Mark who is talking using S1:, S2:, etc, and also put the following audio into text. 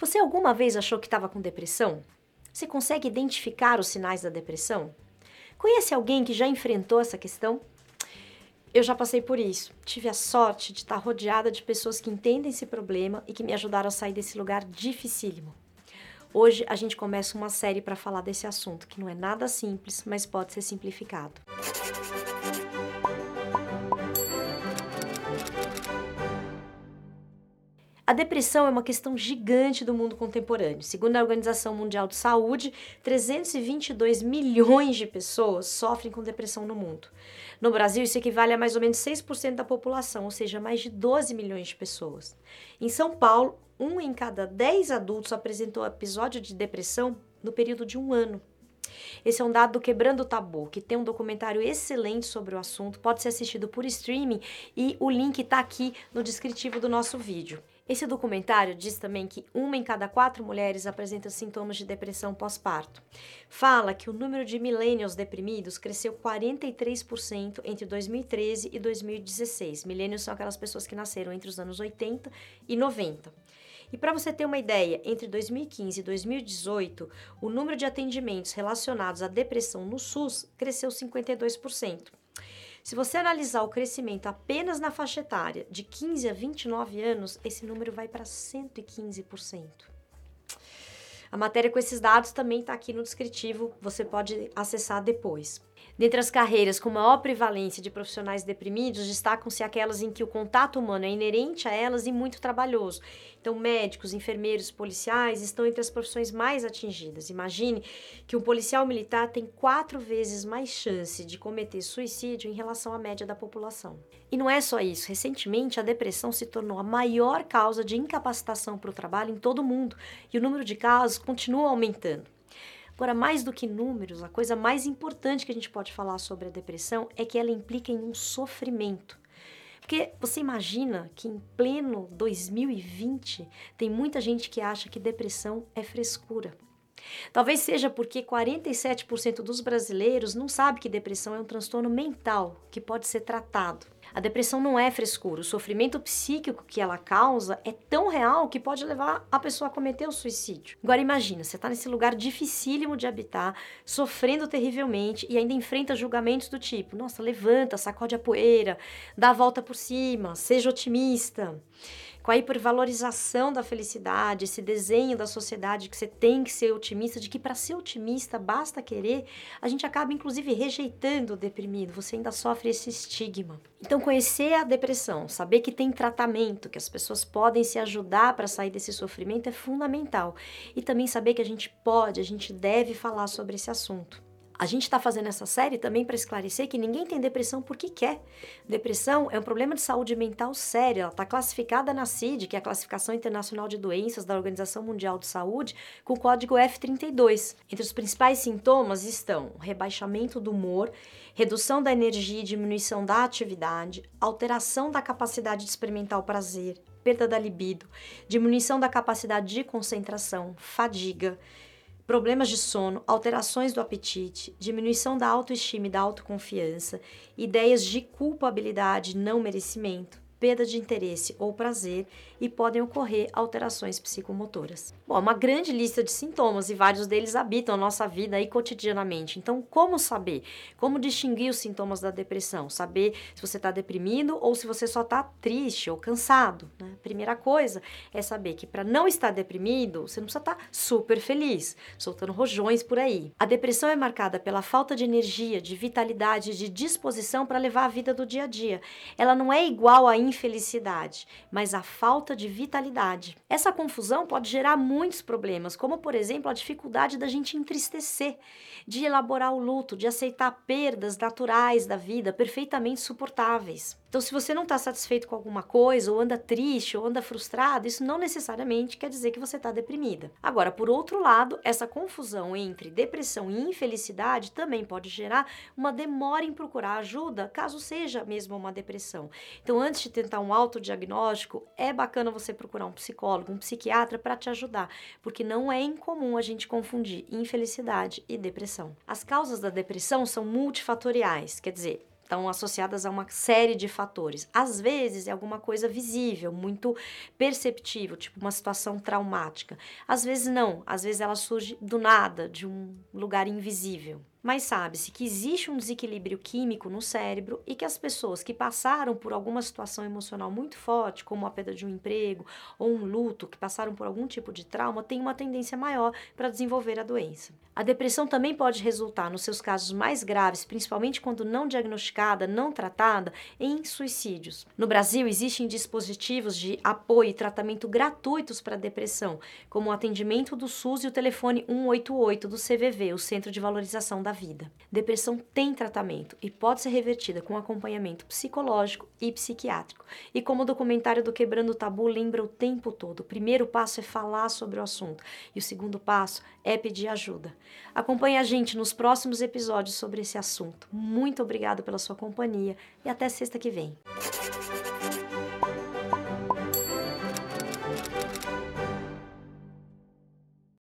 S1: Você alguma vez achou que estava com depressão? Você consegue identificar os sinais da depressão? Conhece alguém que já enfrentou essa questão? Eu já passei por isso. Tive a sorte de estar rodeada de pessoas que entendem esse problema e que me ajudaram a sair desse lugar dificílimo. Hoje a gente começa uma série para falar desse assunto, que não é nada simples, mas pode ser simplificado. A depressão é uma questão gigante do mundo contemporâneo. Segundo a Organização Mundial de Saúde, 322 milhões de pessoas sofrem com depressão no mundo. No Brasil, isso equivale a mais ou menos 6% da população, ou seja, mais de 12 milhões de pessoas. Em São Paulo, um em cada 10 adultos apresentou episódio de depressão no período de um ano. Esse é um dado do Quebrando o Tabu, que tem um documentário excelente sobre o assunto, pode ser assistido por streaming e o link está aqui no descritivo do nosso vídeo. Esse documentário diz também que uma em cada quatro mulheres apresenta sintomas de depressão pós-parto. Fala que o número de millennials deprimidos cresceu 43% entre 2013 e 2016. Millennials são aquelas pessoas que nasceram entre os anos 80 e 90. E para você ter uma ideia, entre 2015 e 2018, o número de atendimentos relacionados à depressão no SUS cresceu 52%. Se você analisar o crescimento apenas na faixa etária de 15 a 29 anos, esse número vai para 115%. A matéria com esses dados também está aqui no descritivo, você pode acessar depois. Dentre as carreiras com maior prevalência de profissionais deprimidos, destacam-se aquelas em que o contato humano é inerente a elas e muito trabalhoso. Então, médicos, enfermeiros, policiais estão entre as profissões mais atingidas. Imagine que um policial militar tem quatro vezes mais chance de cometer suicídio em relação à média da população. E não é só isso. Recentemente, a depressão se tornou a maior causa de incapacitação para o trabalho em todo o mundo e o número de casos continua aumentando. Agora, mais do que números, a coisa mais importante que a gente pode falar sobre a depressão é que ela implica em um sofrimento. Porque você imagina que em pleno 2020 tem muita gente que acha que depressão é frescura. Talvez seja porque 47% dos brasileiros não sabe que depressão é um transtorno mental que pode ser tratado. A depressão não é frescura. O sofrimento psíquico que ela causa é tão real que pode levar a pessoa a cometer o suicídio. Agora imagina, você está nesse lugar dificílimo de habitar, sofrendo terrivelmente e ainda enfrenta julgamentos do tipo: nossa, levanta, sacode a poeira, dá a volta por cima, seja otimista com a hipervalorização da felicidade, esse desenho da sociedade que você tem que ser otimista, de que para ser otimista basta querer, a gente acaba inclusive rejeitando o deprimido, você ainda sofre esse estigma. Então, conhecer a depressão, saber que tem tratamento, que as pessoas podem se ajudar para sair desse sofrimento é fundamental. E também saber que a gente pode, a gente deve falar sobre esse assunto. A gente está fazendo essa série também para esclarecer que ninguém tem depressão porque quer. Depressão é um problema de saúde mental sério. Ela está classificada na CID, que é a Classificação Internacional de Doenças da Organização Mundial de Saúde, com o código F32. Entre os principais sintomas estão rebaixamento do humor, redução da energia e diminuição da atividade, alteração da capacidade de experimentar o prazer, perda da libido, diminuição da capacidade de concentração, fadiga problemas de sono, alterações do apetite, diminuição da autoestima e da autoconfiança, ideias de culpabilidade, não merecimento, perda de interesse ou prazer e podem ocorrer alterações psicomotoras. Bom, uma grande lista de sintomas e vários deles habitam a nossa vida aí cotidianamente. Então, como saber? Como distinguir os sintomas da depressão? Saber se você está deprimido ou se você só está triste ou cansado. Né? Primeira coisa é saber que para não estar deprimido, você não precisa estar tá super feliz, soltando rojões por aí. A depressão é marcada pela falta de energia, de vitalidade, de disposição para levar a vida do dia a dia. Ela não é igual a infelicidade, mas a falta de vitalidade. Essa confusão pode gerar muitos problemas, como por exemplo a dificuldade da gente entristecer, de elaborar o luto, de aceitar perdas naturais da vida perfeitamente suportáveis. Então, se você não está satisfeito com alguma coisa, ou anda triste, ou anda frustrado, isso não necessariamente quer dizer que você está deprimida. Agora, por outro lado, essa confusão entre depressão e infelicidade também pode gerar uma demora em procurar ajuda, caso seja mesmo uma depressão. Então, antes de tentar um autodiagnóstico, é bacana você procurar um psicólogo, um psiquiatra para te ajudar, porque não é incomum a gente confundir infelicidade e depressão. As causas da depressão são multifatoriais, quer dizer, estão associadas a uma série de fatores. Às vezes é alguma coisa visível, muito perceptível, tipo uma situação traumática. Às vezes não, às vezes ela surge do nada, de um lugar invisível. Mas sabe-se que existe um desequilíbrio químico no cérebro e que as pessoas que passaram por alguma situação emocional muito forte, como a perda de um emprego ou um luto, que passaram por algum tipo de trauma, têm uma tendência maior para desenvolver a doença. A depressão também pode resultar, nos seus casos mais graves, principalmente quando não diagnosticada, não tratada, em suicídios. No Brasil, existem dispositivos de apoio e tratamento gratuitos para a depressão, como o atendimento do SUS e o telefone 188 do CVV, o Centro de Valorização da da vida. Depressão tem tratamento e pode ser revertida com acompanhamento psicológico e psiquiátrico. E como o documentário do Quebrando o Tabu lembra o tempo todo, o primeiro passo é falar sobre o assunto e o segundo passo é pedir ajuda. Acompanhe a gente nos próximos episódios sobre esse assunto. Muito obrigado pela sua companhia e até sexta que vem.